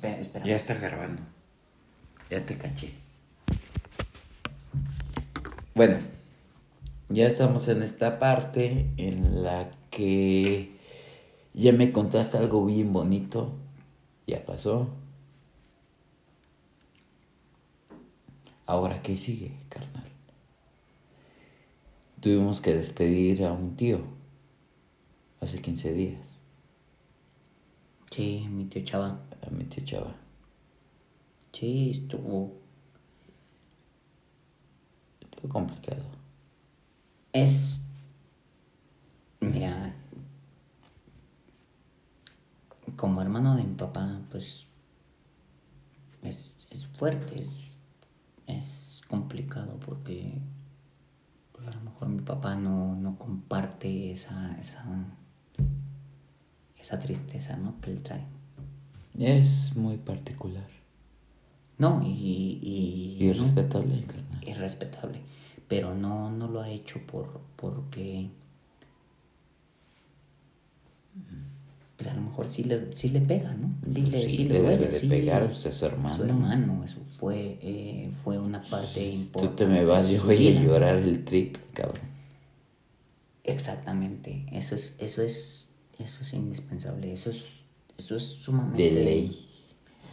espera, espera. Ya está grabando. Ya te caché. Bueno, ya estamos en esta parte en la que ya me contaste algo bien bonito. Ya pasó. Ahora, ¿qué sigue, carnal? Tuvimos que despedir a un tío hace 15 días, Sí, mi tío Chava. A mi tío Chava. Sí, estuvo. Estuvo complicado. Es. Mira. Como hermano de mi papá, pues. Es, es fuerte, es. Es complicado porque. pues, a lo mejor mi papá no, no comparte esa. esa. esa tristeza, ¿no? Que él trae. Es muy particular. No, y. y Y no, respetable, carnal. es respetable. Pero no, no lo ha hecho por porque pues a lo mejor sí le, sí le pega, ¿no? Sí le, Sí, sí le le duele, debe de sí. pegar, pues, es su hermano. Su hermano, eso fue, eh, fue una parte Tú importante. te me vas, de yo voy a llorar el triple, cabrón. Exactamente. Eso es, eso es, eso es indispensable. Eso es, eso es sumamente. De ley.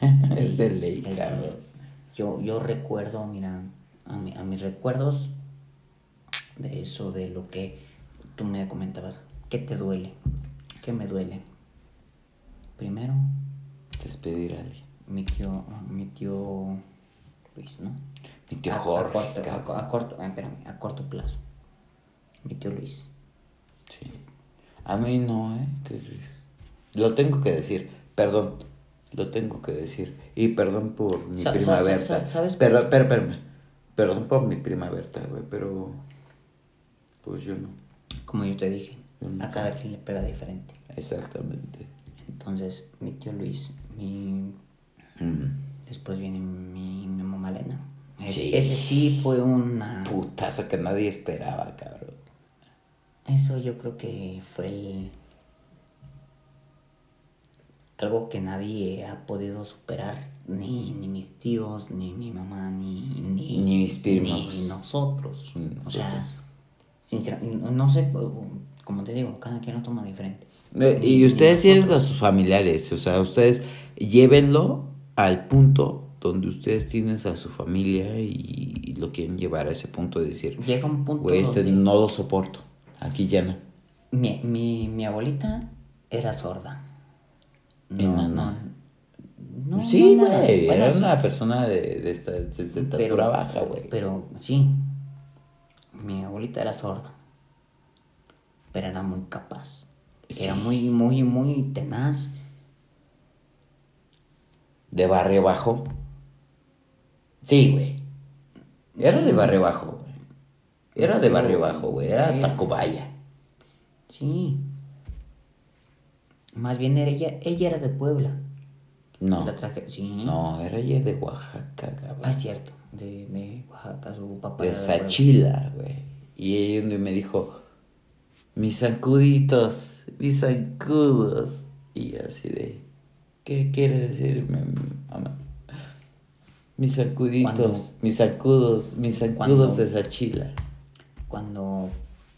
es de ley, Es de ley. Yo, yo recuerdo, mira, a, mi- a mis recuerdos de eso, de lo que tú me comentabas, ¿qué te duele? ¿Qué me duele? Primero, Despedir a alguien. mi tío, mi tío Luis, ¿no? Mi tío a, a Jorge, corto, a, corto, ah, espérame, a corto plazo. Mi tío Luis. Sí. A mí no, ¿eh? ¿Qué crees? Lo tengo que decir. Perdón. Lo tengo que decir. Y perdón por mi Sa- prima Berta. sa- ¿sabes espera, espérame. Perdón por mi prima Berta, güey, pero... Pues yo no. Como yo te dije, a cada quien le pega diferente. Exactamente. Entonces, mi tío Luis, mi Mm. Después viene mi, mi mamá Elena. Ese Sí. ese sí fue una... Putazo que nadie esperaba, cabrón. Eso yo creo que fue el... Algo que nadie ha podido superar, ni, ni mis tíos, ni mi mamá, ni, ni, Ni mis primos. ni nosotros. Ni O sea, sinceramente, no sé, como te digo, cada quien lo toma diferente. Y ustedes tienen a sus familiares, o sea, ustedes llévenlo al punto donde ustedes tienen a su familia y lo quieren llevar a ese punto de decir, Llega un punto güey, este donde- no lo soporto, aquí ya no. Mi, mi, mi abuelita era sorda. No, Enana. no, no, sí, güey, bueno, era sí, una persona de, de, esta, de estatura baja, güey. Pero sí, mi abuelita era sorda. Pero era muy capaz. Era muy, muy, muy tenaz. De barrio bajo. Sí, güey. Era Sí. de barrio bajo, güey. Era de Pero- barrio bajo, güey. Era. Tacubaya. Sí. Más bien era ella, ella era de Puebla. No. La traje, sí. No, era ella de Oaxaca, cabrón. Ah, es cierto. De, de Oaxaca, su papá. de. Sachila, güey. Y ella me dijo, mis sacuditos, mis zancudos. Y así de, ¿qué quiere decirme, mamá? Mis sacuditos, Cuando- mis sacudos, mis zancudos de Sachila. Cuando,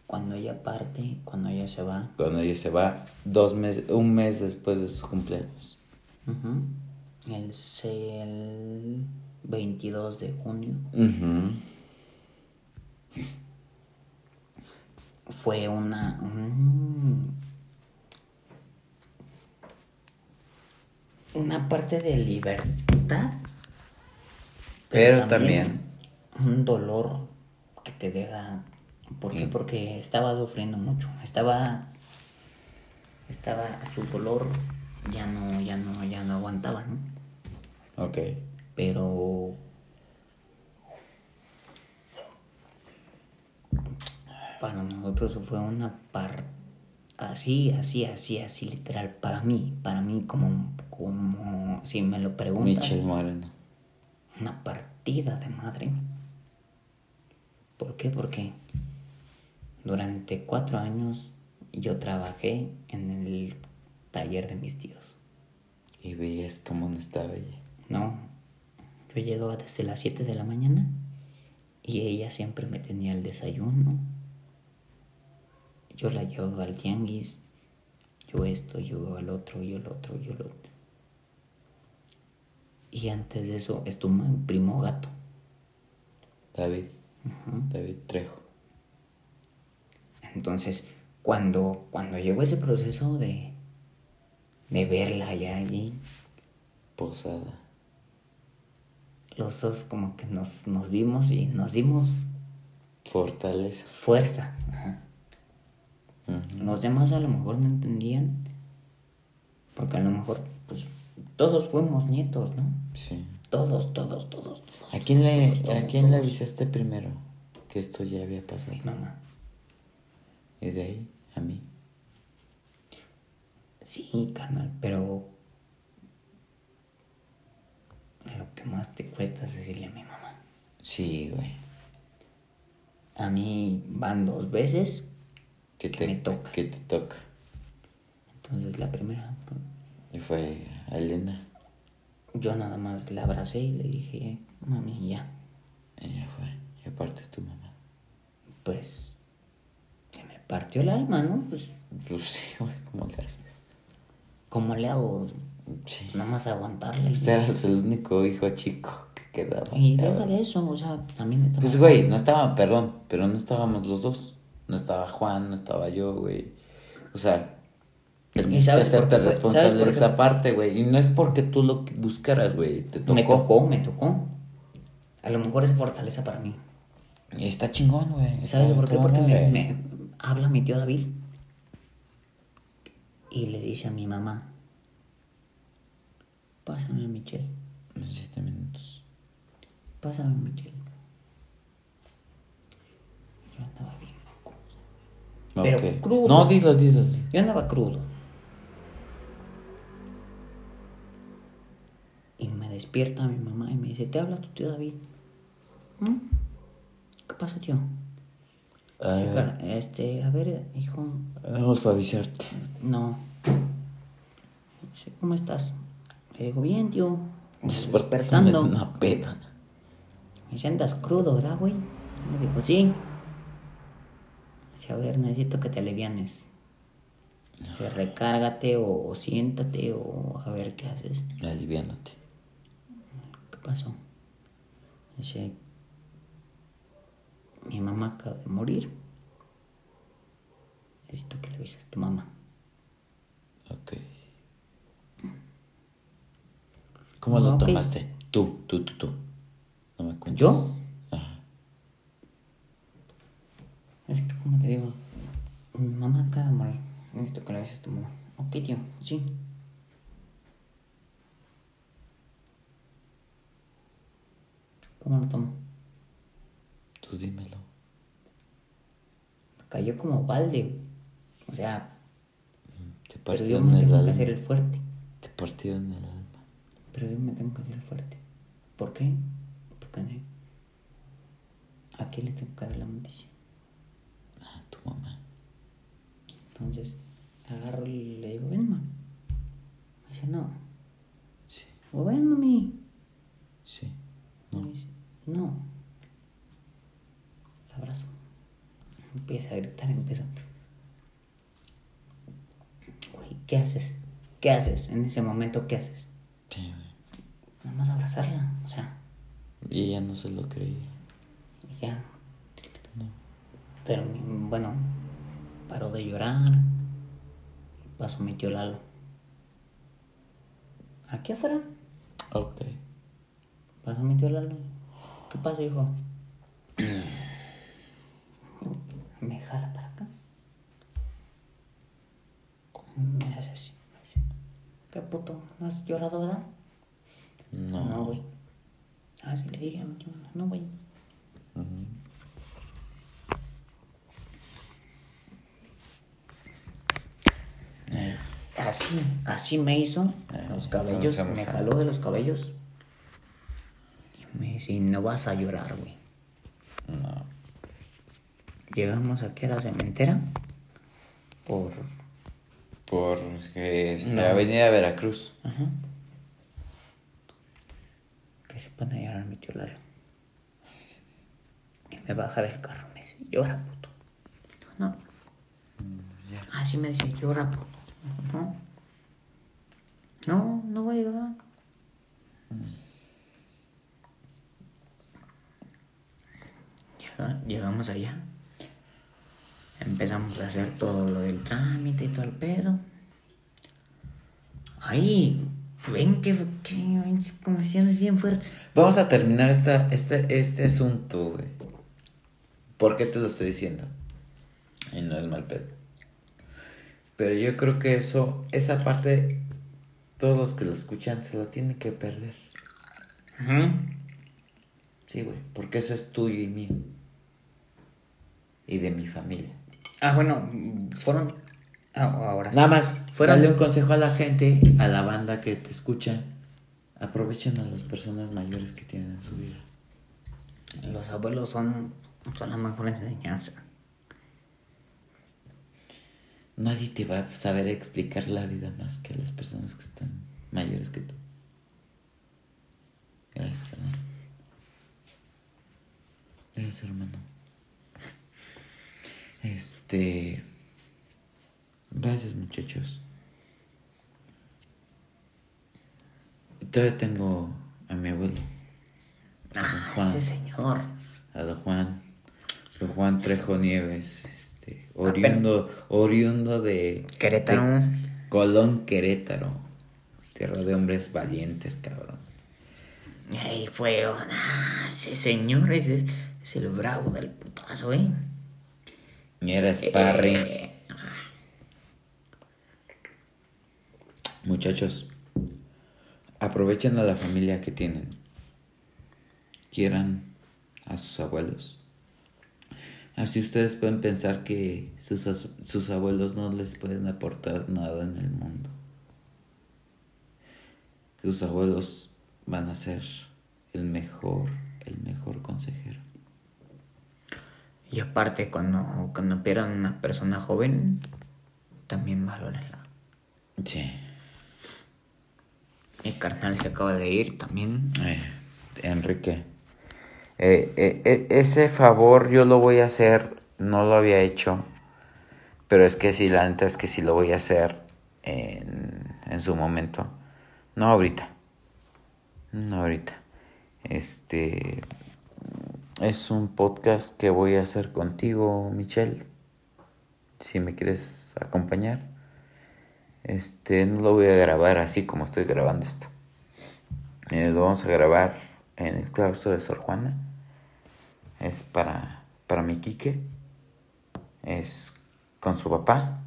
cuando ella parte, cuando ella se va. Cuando ella se va, dos meses, un mes después de sus cumpleaños. El, el 22 de junio fue una un- una parte de libertad Pero también- un dolor que te deja ¿por qué? Mm. porque estaba sufriendo mucho estaba estaba su dolor ya no ya no ya no aguantaba ¿no? Ok. pero para nosotros fue una par así así así así literal para mí para mí como como si me lo preguntas una partida de madre ¿por qué? porque durante cuatro años yo trabajé en el taller de mis tíos Y veías cómo no estaba ella. No, yo llegaba desde las 7 de la mañana y ella siempre me tenía el desayuno. Yo la llevaba al tianguis, yo esto, yo al otro, yo el otro, yo el otro. Y antes de eso estuvo mi primo gato. David. David Trejo. Entonces, cuando, cuando llegó ese proceso de, de verla allá allí, Posada. los dos como que nos, nos vimos y nos dimos Fortaleza. fuerza. Ajá. Los demás a lo mejor no entendían, porque a lo mejor, pues, todos fuimos nietos, ¿no? Sí. Todos, todos, todos. todos ¿A quién le, todos, ¿a quién le avisaste primero que esto ya había pasado? Mi mamá. Y de ahí a mí. Sí, carnal, pero lo que más te cuesta es decirle a mi mamá. Sí, güey. A mí van dos veces, Que Que te me toca. Que te toca. entonces la primera, pues, Y fue a Elena. yo nada más la abracé y le dije, mami, ya, Ella fue. Y aparte tu mamá. pues partió el alma, ¿no? Pues, Pues sí, güey, ¿cómo le haces? ¿cómo le hago? Sí. Nada más aguantarle. Pues eras el único hijo chico que quedaba. Y deja de eso, o sea, también estaba... Pues, güey, no estaba, perdón, pero no estábamos los dos. No estaba Juan, no estaba yo, güey. O sea, tenías que sabes por hacerte responsable ¿Sabes de esa parte, güey. Y no es porque tú lo buscaras, güey. Te tocó. Me tocó, me tocó. A lo mejor es fortaleza para mí. Está chingón, güey. ¿Sabes por qué? Porque me habla mi tío David y le dice a mi mamá, pásame a Michelle, Siete minutos. pásame a Michelle. Yo andaba bien crudo. Pero Ok. crudo. No, dilo, dilo. Yo andaba crudo. Y me despierta mi mamá y me dice, te habla tu tío David. ¿Mm? ¿Qué pasa, tío? Sí, claro, este, a ver, hijo, vamos a avisarte. no. Sí, ¿Cómo estás? Le digo, bien, tío. Despertando. una peda. Me dice, andas crudo, ¿verdad, güey? Le digo, sí. Dice, a ver, necesito que te alivianes. Dice, recárgate o, o siéntate o a ver qué haces. Aliviánate. ¿Qué pasó? Dice, mi mamá acaba de morir. Necesito que le avises a tu mamá. Ok. ¿Cómo lo tomaste? Tú, tú, tú, tú. No me cuentes. ¿Yo? Ajá. Es que, como te digo, mi mamá acaba de morir. Necesito que le avises a tu mamá. Ok, tío, sí. ¿Cómo lo tomo? Tú dímelo. Me cayó como balde. O sea, Te pero yo partieron me el tengo que alma. hacer el fuerte. Te partieron el alma. Pero yo me tengo que hacer el fuerte. ¿Por qué? Porque ne- ¿a quién le tengo que dar la noticia? Ah, tu mamá. Entonces, agarro y le digo, ven, mamá. Me dice, no. Sí, O ven, mami. sí. Me dice, no. Abrazo. Empieza a gritar, empiezo. Güey, ¿qué haces? ¿Qué haces en ese momento? ¿Qué haces? Sí, güey. Nada más abrazarla. O sea, Y ella no se lo creía. y ya. No. Termi- bueno, paró de llorar. Y pasó mi tío Lalo. Aquí afuera. Ok. Pasó mi tío Lalo. ¿Qué pasa, hijo? Me jala para acá. Me hace así. me ¿Qué puto? ¿No has llorado, verdad? No. No, güey. Ah, sí, le dije a mi no, güey. Así, así me hizo los cabellos, me jaló de los cabellos. Y me dice, no vas a llorar, güey. No. Llegamos aquí a la cementera por Porque es No. la avenida Veracruz. Ajá. Que se pone a llorar mi tío Lalo. Y me baja del carro, me dice, llora, puto. Digo, no. Ah, sí me dice, llora, puto. No. No, no voy a llorar. Llega- llegamos allá. Empezamos a hacer todo lo del trámite y todo el pedo. Ahí, ven que, que conversaciones bien fuertes. Vamos a terminar esta, este, este asunto, güey. ¿Por qué te lo estoy diciendo? Y no es mal pedo. Pero yo creo que eso, esa parte, todos los que lo escuchan se la tienen que perder. Sí, güey, porque eso es tuyo y mío. Y de mi familia. Ah, bueno, fueron. ah, ahora sí. Nada más, Fueron- dale un consejo a la gente, a la banda que te escucha. Aprovechen a las personas mayores que tienen en su vida. Los abuelos son, son la mejor enseñanza. Nadie te va a saber explicar la vida más que las personas que están mayores que tú. Gracias, carnal. Gracias, hermano. Este. Gracias, muchachos. Todavía tengo a mi abuelo, Ah, Juan. ese señor. a don Juan. Don Juan Trejo Nieves. Este, oriundo, oriundo de. Querétaro. de Colón, Querétaro. Tierra de hombres valientes, cabrón. Ahí fue. Ah, ese señor ese es el bravo del putazo, ¿eh? Era sparring. Eh, Muchachos, aprovechen a la familia que tienen. Quieran a sus abuelos. Así ustedes pueden pensar que sus, sus abuelos no les pueden aportar nada en el mundo. Sus abuelos van a ser el mejor, el mejor consejero. Y aparte, cuando, cuando pierdan una persona joven, también valórenla. Sí. Mi carnal se acaba de ir también. Eh, Enrique. eh, eh, ese favor yo lo voy a hacer, no lo había hecho, pero es que sí, la neta es que sí lo voy a hacer en, en su momento. No ahorita. No ahorita. Este es un podcast que voy a hacer contigo, Michelle. Si me quieres acompañar. Este, no lo voy a grabar así como estoy grabando esto. Eh, lo vamos a grabar en el claustro de Sor Juana. Es para, para mi Quique. Es con su papá,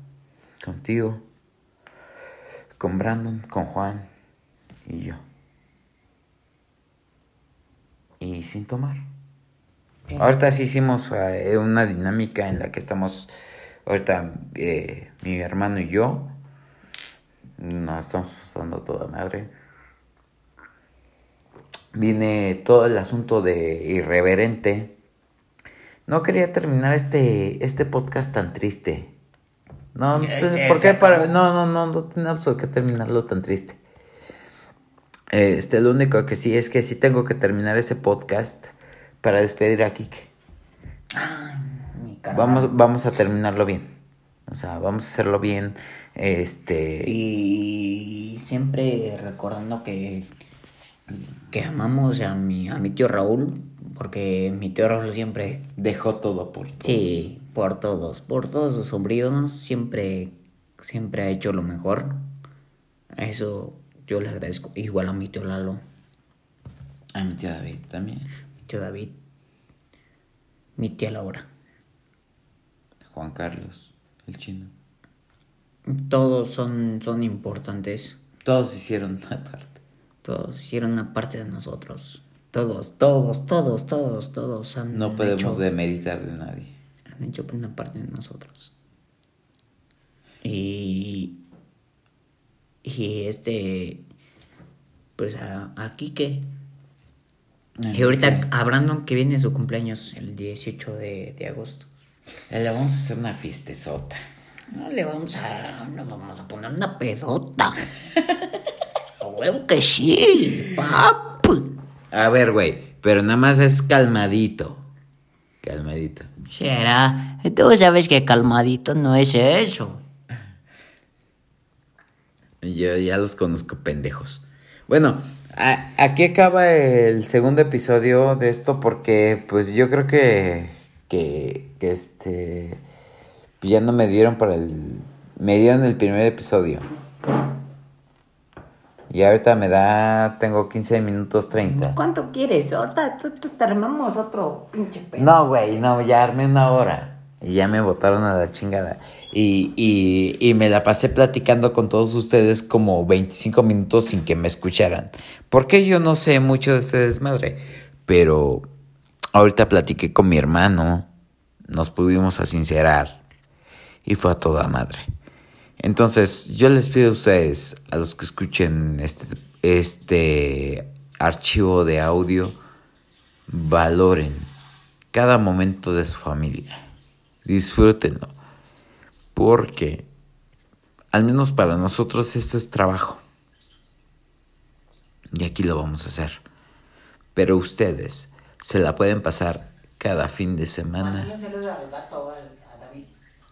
contigo, con Brandon, con Juan y yo. Y sin tomar. Ahorita sí hicimos eh, una dinámica en la que estamos, ahorita eh, mi hermano y yo, nos estamos pasando toda madre. Viene todo el asunto de irreverente. No quería terminar este, este podcast tan triste. No, Ese ¿por qué para.? No, no, no, no tenemos por qué terminarlo tan triste. Este, lo único que sí es que sí tengo que terminar ese podcast para despedir a Kike. Ay, mi. Vamos, vamos a terminarlo bien. O sea, vamos a hacerlo bien. Este. Y siempre recordando que, que amamos a mi, a mi tío Raúl, porque mi tío Raúl siempre, Dejó todo por todos. sí, por todos, por todos sus sobrinos, siempre, siempre ha hecho lo mejor. A Eso yo le agradezco. Igual a mi tío Lalo, A mi tío David también. Tío David, mi tía Laura. Juan Carlos, el chino. Todos son, son importantes. Todos hicieron una parte. Todos hicieron una parte de nosotros. Todos, todos, todos, todos, todos han No podemos hecho, demeritar de nadie. han hecho una parte de nosotros. Y. Y este. Pues a, a Quique. Y ahorita a Brandon que viene su cumpleaños el 18 de, de agosto. Le vamos a hacer una fiestezota. No le vamos a. No vamos a poner una pedota. A huevo que sí, papu. A ver, güey, pero nada más es calmadito. Calmadito. Será. Tú sabes que calmadito no es eso. Yo ya los conozco pendejos. Bueno, aquí acaba el segundo episodio de esto porque pues yo creo que que, que este pues, ya no me dieron para el me dieron el primer episodio. Y ahorita me da tengo 15 minutos 30. ¿Cuánto quieres? Ahorita te armamos otro pinche pedo. No, güey, no, ya armé una hora. Y ya me botaron a la chingada. Y, y, y me la pasé platicando con todos ustedes como 25 minutos sin que me escucharan. Porque yo no sé mucho de este desmadre. Pero ahorita platiqué con mi hermano. Nos pudimos asincerar. Y fue a toda madre. Entonces, yo les pido a ustedes, a los que escuchen este, este archivo de audio, valoren cada momento de su familia. Disfrútenlo. Porque, al menos para nosotros, esto es trabajo. Y aquí lo vamos a hacer. Pero ustedes se la pueden pasar cada fin de semana.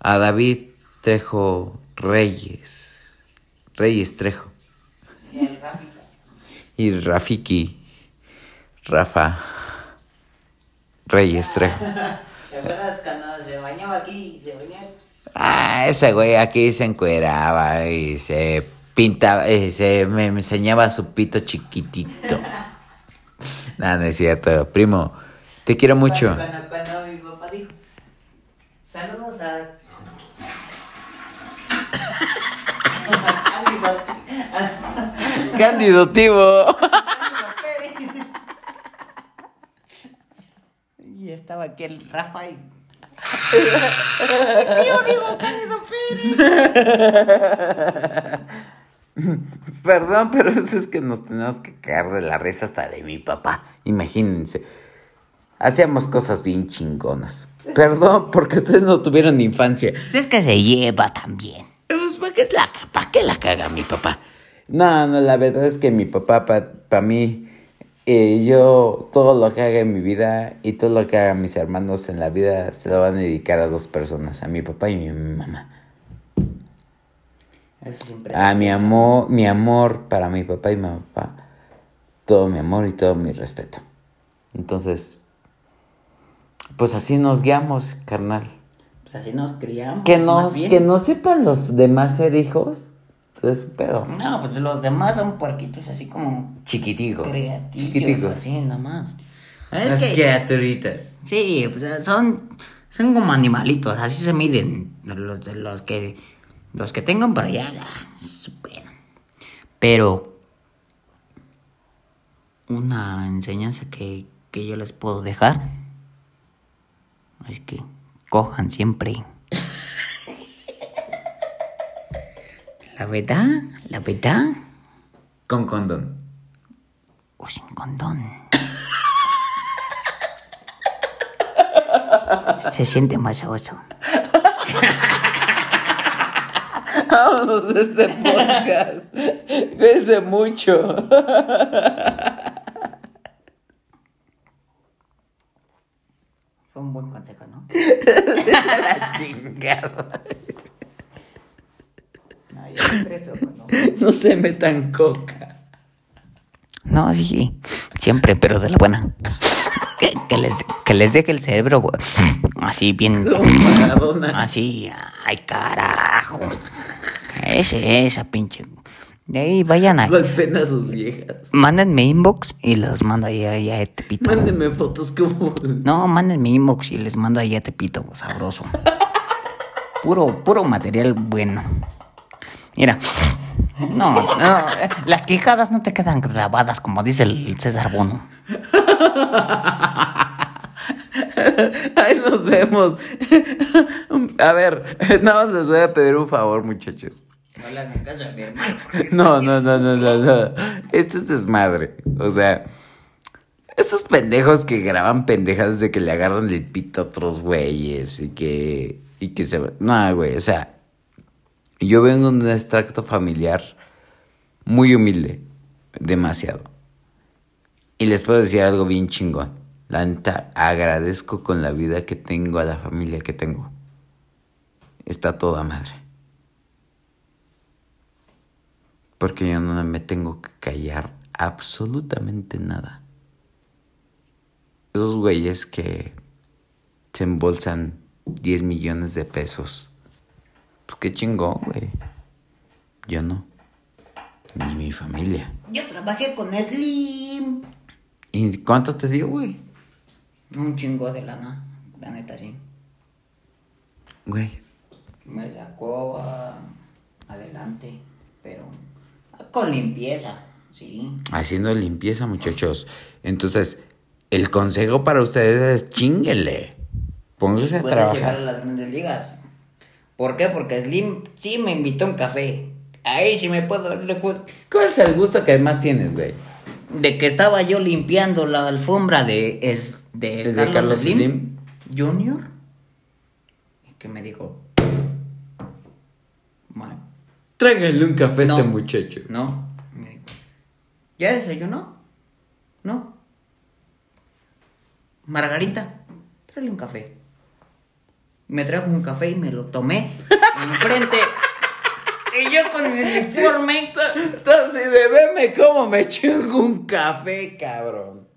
A David Trejo Reyes. Reyes Trejo. Y Rafiki. Rafa. Reyes Trejo. ¿Te acuerdas cuando se bañaba aquí y se bañaba? Ah, ese güey aquí se encueraba y se pintaba, eh, se me enseñaba su pito chiquitito. No, no es cierto, primo. Te quiero mucho. Cuando, cuando mi papá dijo, saludos a... Cándido Tibo. Y estaba aquí el Rafa y... Perdón, pero eso es que nos tenemos que caer de la risa hasta de mi papá. Imagínense. Hacíamos cosas bien chingonas. Perdón, porque ustedes no tuvieron infancia. Pues es que se lleva también. Pues, ¿para qué, la, ¿para qué la caga mi papá? No, no, la verdad es que mi papá, para mí, yo todo lo que haga en mi vida y todo lo que hagan mis hermanos en la vida se lo van a dedicar a dos personas, a mi papá y mi mamá. Eso A mi amor, mi amor para mi papá y mi papá, todo mi amor y todo mi respeto. Entonces, pues así nos guiamos, carnal. Pues así nos criamos. Que nos, que no sepan los demás ser hijos, su pedo. No, pues los demás son puerquitos así como Chiquiticos. creativos, Chiquiticos. así nada más. Es Las que, criaturitas. sí, pues son, son como animalitos, así se miden los de los que los que tengan por allá, su pedo. Pero una enseñanza que, que yo les puedo dejar es que cojan siempre. La verdad, la verdad, Con condón. o sin condón. Se siente más sabroso. Vámonos de este podcast. Cuídense mucho. Fue un buen consejo, ¿no? La chingada. No, yo siempre eso, ¿no? Se metan coca. No, sí, sí. Siempre, pero de la buena. Que, que les, que les deje el cerebro güey, así bien. Maradona. Así, ay carajo. Ese, esa pinche. De ahí vayan a sus viejas. Mándenme inbox y los mando ahí, ahí a Tepito. Mándenme fotos como. No, mándenme inbox y les mando ahí a Tepito, sabroso. Puro, puro material bueno. Mira. No, no, las quijadas no te quedan grabadas como dice el César Bono. Ay, nos vemos. A ver, nada más les voy a pedir un favor, muchachos. No le hagan caso a mi hermano. No, no, no, no, no, no. Esto es desmadre. O sea, estos pendejos que graban pendejadas de que le agarran el pito a otros güeyes y que. y que se. No, güey, o sea, Yo vengo de un extracto familiar muy humilde, demasiado. Y les puedo decir algo bien chingón. La neta, agradezco con la vida que tengo a la familia que tengo. Está toda madre. Porque yo no me tengo que callar absolutamente nada. Esos güeyes que se embolsan 10 millones de pesos. Pues qué chingón, güey. Yo no. Ni mi familia. Yo trabajé con Slim. ¿Y cuánto te dio, güey? Un chingo de lana, la neta, sí. Güey. Me sacó ah, adelante, pero con limpieza, sí. Haciendo limpieza, muchachos. Entonces, el consejo para ustedes es chinguele. Póngase a Puedes llegar a trabajar. las grandes ligas. ¿Por qué? Porque Slim sí me invitó a un café. Ahí sí me puedo darle cu- ¿Cuál es el gusto que más tienes, güey? De que estaba yo limpiando la alfombra de, es, de, ¿De Carlos, Carlos Slim, Slim? Junior. Y que me dijo... "Ma- Tráiganle un café a este muchacho. No. ¿Ya desayunó? No. Margarita, tráele un café. Me trajo un café y me lo tomé enfrente. y yo con mi uniforme. Entonces, de verme cómo me chingo un café, cabrón.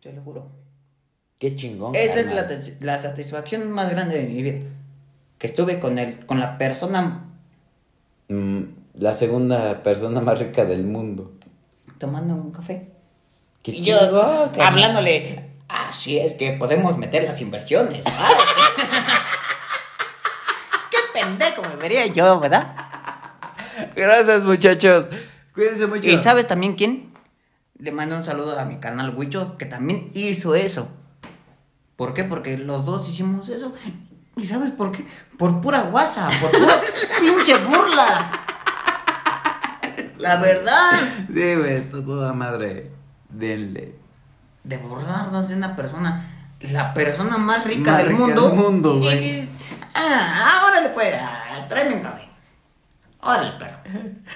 Te lo juro. Qué chingón. Esa es la, la satisfacción más grande de mi vida. Que estuve con él, con la persona Mm, la segunda persona más rica del mundo. tomando un café. Qué y yo carnal. hablándole, así es que podemos meter las inversiones. ¿sabes? Qué yo, ¿verdad? Gracias, muchachos. Cuídense mucho. ¿Y sabes también quién? Le mando un saludo a mi carnal Huicho, que también hizo eso. ¿Por qué? Porque los dos hicimos eso. ¿Y sabes por qué? Por pura guasa, por pura pinche burla. La verdad. Sí, güey, está toda madre. Denle. de burlarnos de una persona, la persona más rica Más del rica mundo. del mundo, güey. ah, órale pues, ah, tráeme un café. Órale, perro.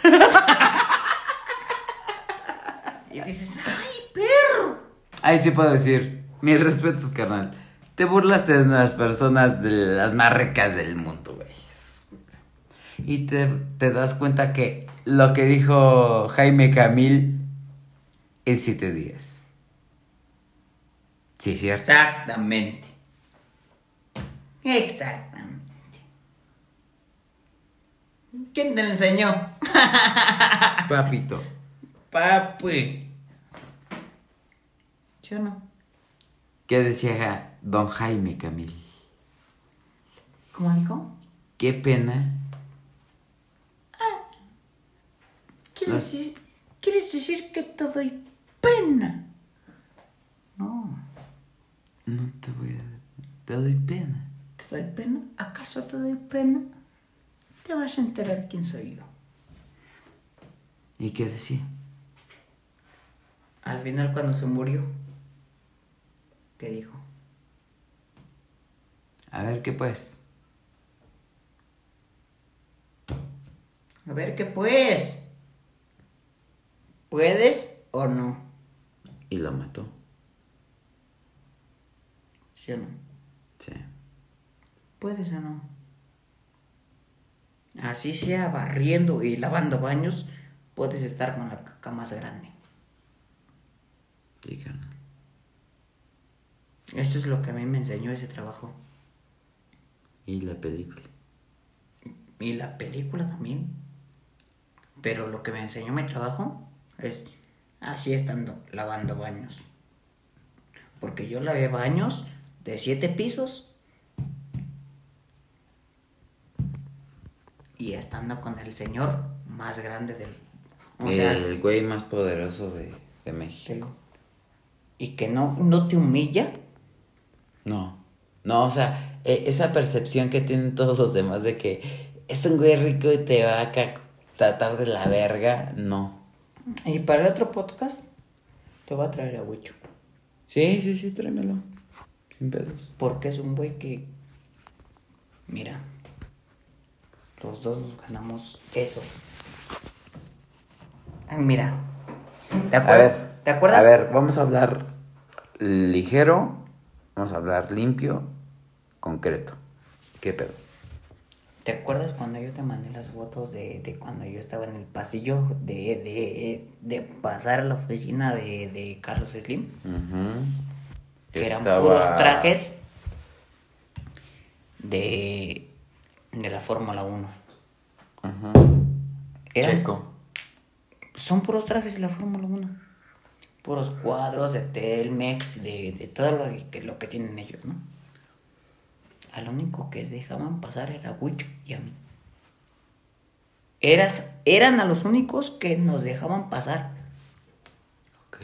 y dices, ay, perro. Ahí sí puedo decir. Mis respetos, carnal. Te burlaste de las personas de las más ricas del mundo, güey. Y te, te das cuenta que lo que dijo Jaime Camil en siete días. Sí, sí. Exactamente. Exactamente. ¿Quién te enseñó? Papito. Papi. ¿Sí o no? ¿Qué decía don Jaime Camil? ¿Cómo dijo? Qué pena. ¿Quieres Las- decir, ¿Quieres decir que te doy pena? No, No te voy a. Te doy pena. ¿te doy pena? ¿Acaso te doy pena? Te vas a enterar quién soy yo. ¿Y qué decía? Al final cuando se murió, ¿qué dijo? A ver qué pues. A ver qué pues. ¿Puedes o no? Y lo mató. ¿Sí o no? Sí. ¿Puedes o no? Así sea barriendo y lavando baños, puedes estar con la caca más grande. Sí. Esto es lo que a mí me enseñó ese trabajo. Y la película. Y la película también. Pero lo que me enseñó mi trabajo es así estando lavando baños. Porque yo lavé baños de siete pisos. Y estando con el señor más grande del... O sea, el güey más poderoso de, de México. y que no, no te humilla. No. No, o sea, e- esa percepción que tienen todos los demás de que es un güey rico y te va a tratar de la verga, no. Y para el otro podcast te voy a traer a Huicho. Sí, sí, sí, tráemelo. Sin pedos. Porque es un güey que. Mira. Los dos nos ganamos eso. Ay, Mira. ¿Te A acuerdas? ver, ¿Te acuerdas? A ver, vamos a hablar ligero, vamos a hablar limpio, concreto. ¿Qué pedo? ¿Te acuerdas cuando yo te mandé las fotos de, de cuando yo estaba en el pasillo de, de, de pasar a la oficina de, de Carlos Slim? Que eran puros trajes de, de la Fórmula 1. Ujú. Eran- Checo. Son puros trajes de la Fórmula 1. Puros cuadros de Telmex, de, de todo lo que, lo que tienen ellos, ¿no? Al único que dejaban pasar era Wicho y a mí. Eras, eran a los únicos que nos dejaban pasar. Ok.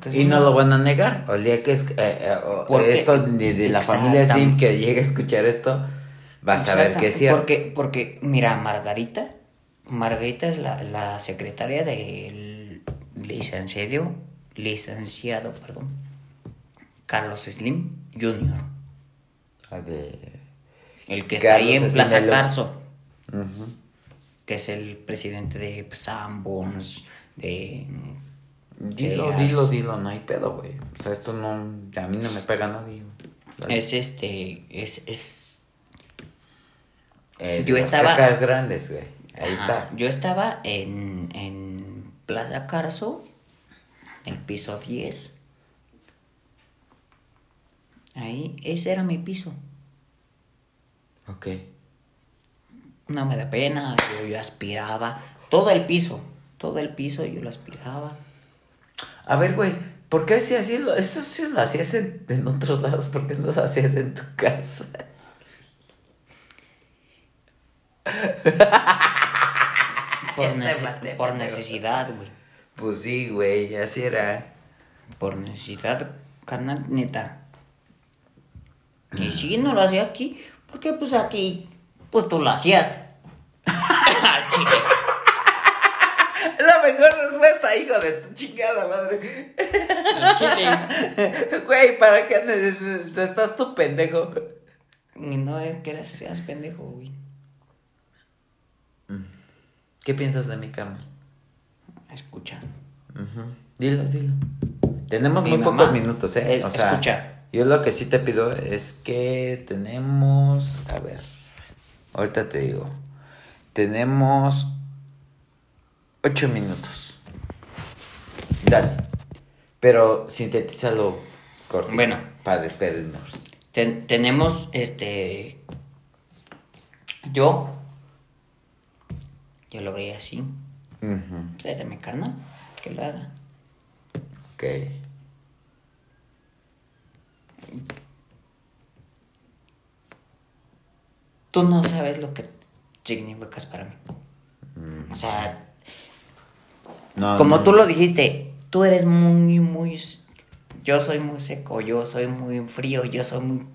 Porque Y no lo van a negar. O el día que es, eh, eh, Porque- esto de, de la familia Slim que llegue a escuchar esto, va a saber que es cierto. Porque, porque, mira, Margarita, Margarita es la, la secretaria del licenciado, licenciado, perdón, Carlos Slim Jr., Ah, de- el que está ahí en Slim, Plaza Carso, que es el presidente de Sanborns, de... Dilo, dilo, dilo, no hay pedo, güey. O sea, esto no, a mí no me pega nadie. Es este, es, es... Eh, yo estaba- grandes, güey. Ahí Ajá, está. Yo estaba en, en Plaza Carso, el piso 10. Ahí, ese era mi piso. Ok. No me da pena, yo, yo aspiraba. Todo el piso, todo el piso yo lo aspiraba. A ver, güey, ¿por qué si así lo, eso sí lo hacías en, en otros lados? ¿Por qué no lo hacías en tu casa? Por, nece- pendejo. por necesidad, güey. Pues sí, güey, así era. Por necesidad, carnal, neta. Y sí, no lo hacía aquí, porque pues aquí, pues tú lo hacías. Al chile. La hijo de tu chingada madre. Chile. Güey, ¿para qué ne- estás tu pendejo? No es que eras, seas pendejo, güey. ¿Qué piensas de mi cama? Escucha. Dilo, dilo. Tenemos Mi muy mamá pocos minutos, ¿eh? es- escucha. Yo lo que sí te pido es que tenemos. A ver. Ahorita te digo. Tenemos. Ocho minutos. Dale. Pero sintetízalo corto. Bueno. Para despedirnos. Ten- tenemos, este... Yo... Yo lo veía así. Ujú, Pues mi carnal, que lo haga. Ok. Tú no sabes lo que significas para mí. O sea, No, como no, tú lo dijiste, tú eres muy, muy... Yo soy muy seco, yo soy muy frío, yo soy muy...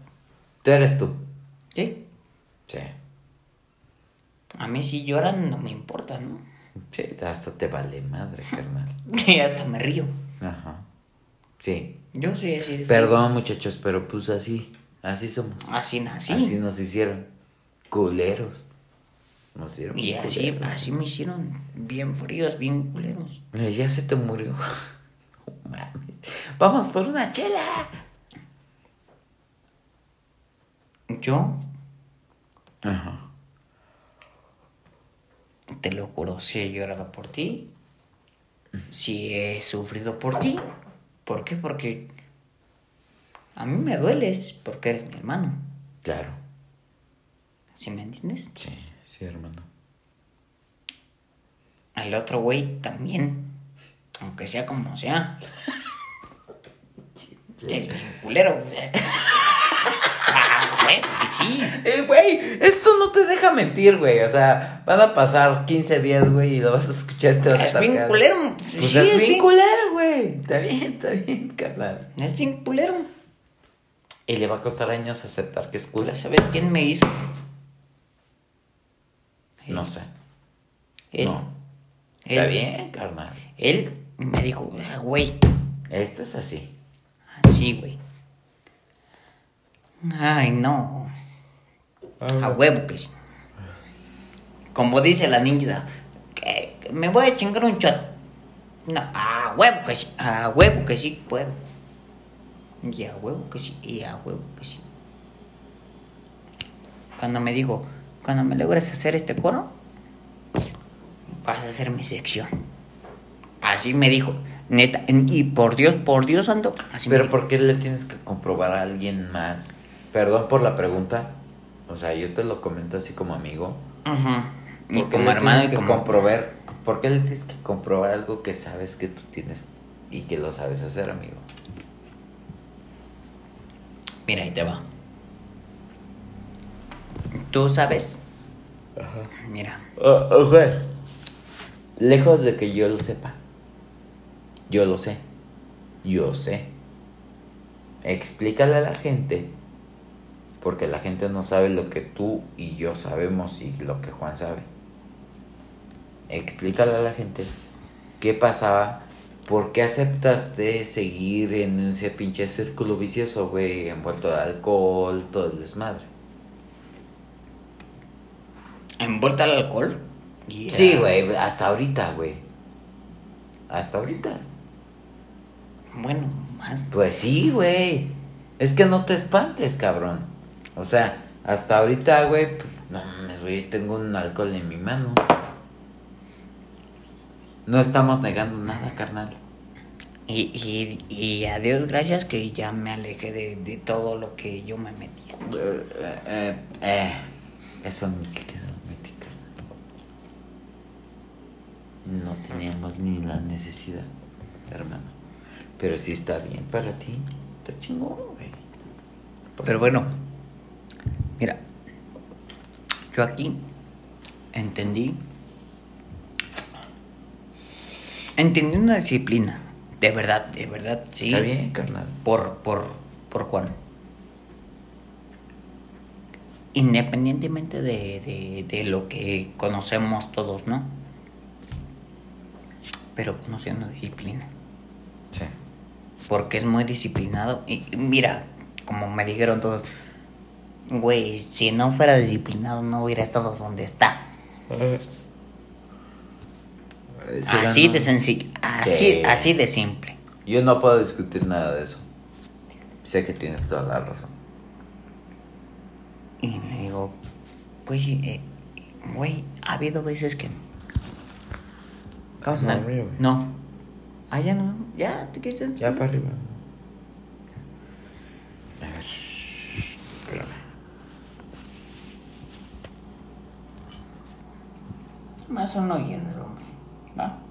Tú eres tú. ¿Sí? Sí. A mí si lloran no me importa, ¿no? Sí, hasta te vale madre, carnal. Y hasta me río. Ajá. Sí. Yo soy así de. Perdón, muchachos, pero pues así. Así somos. Así nací. Así nos hicieron. Culeros. Nos hicieron. Y así, culeros. así me hicieron bien fríos, bien culeros. Ya se te murió. No mames. Vamos por una chela. Yo, Ajá. te lo juro, si he llorado por ti, si he sufrido por ti. ¿Por qué? Porque a mí me dueles porque eres mi hermano. Claro. ¿Sí me entiendes? Sí, sí, hermano. Al otro güey también, aunque sea como sea. Es bien culero. o sea, es- Ah, porque sí. Eh, güey, esto no te deja mentir, güey. O sea, van a pasar 15 días, güey, y lo vas a escuchar y te vas a Es estar bien cagando. culero. Pues sí, es, bien culero, güey. Está bien, está bien, carnal. Es bien culero. Y le va a costar años aceptar que es culero. ¿Sabes quién me hizo? No sé. Él. No. Él, Está bien, carnal. Él me dijo, "Ah, güey, Esto es así. así, güey. Ay, no. A huevo que sí. Como dice la niña, que me voy a chingar un chat. No, a huevo que sí, a huevo que sí puedo. Y a huevo que sí, y a huevo que sí. Cuando me dijo, cuando me logres hacer este coro, vas a hacer mi sección. Así me dijo, neta, y por Dios, por Dios santo, así me Pero dijo. ¿por qué le tienes que comprobar a alguien más? Perdón por la pregunta. O sea, yo te lo comento así como amigo. Ujú. Y ¿Por qué como hermano y como... comprobar? ¿Por qué le tienes que comprobar algo que sabes que tú tienes y que lo sabes hacer, amigo? Mira, ahí te va. Tú sabes. Mira. o sea, lejos de que yo lo sepa. Yo lo sé. Yo sé. Explícale a la gente. Porque la gente no sabe lo que tú y yo sabemos y lo que Juan sabe. Explícale a la gente qué pasaba. ¿Por qué aceptaste seguir en ese pinche círculo vicioso, güey? Envuelto de alcohol, todo el desmadre. Envuelta al alcohol. Y Sí, güey, hasta ahorita, güey. Hasta ahorita. Bueno, más. Pues sí, güey. Es que no te espantes, cabrón. O sea, hasta ahorita, güey, pues, no mames, güey, tengo un alcohol en mi mano. No estamos negando nada, carnal. Y, y, y a Dios gracias que ya me alejé de, de todo lo que yo me metía. Eh, eh, eh, eso ni siquiera lo metí, carnal. No teníamos ni la necesidad, hermano. Pero si está bien para ti, está chingón, güey. Pues, Pero bueno, mira, yo aquí entendí, entendí una disciplina, de verdad, de verdad, sí, Está bien, carnal. por, por, por Juan. Independientemente de, de, de lo que conocemos todos, ¿no? Pero conocí una disciplina. Sí. porque es muy disciplinado. Y mira, como me dijeron todos, güey, si no fuera disciplinado no hubiera estado donde está. Así de sencillo, así, Sí. así de simple. Yo no puedo discutir nada de eso. Sé que tienes toda la razón. Y le digo, güey, eh, güey, ha habido veces que... Vamos a no, dormir, güey. no. Ah, ya no, ya, ¿te quieres? Ya para arriba. A ver. Espérame. Más y el hombre, ¿va?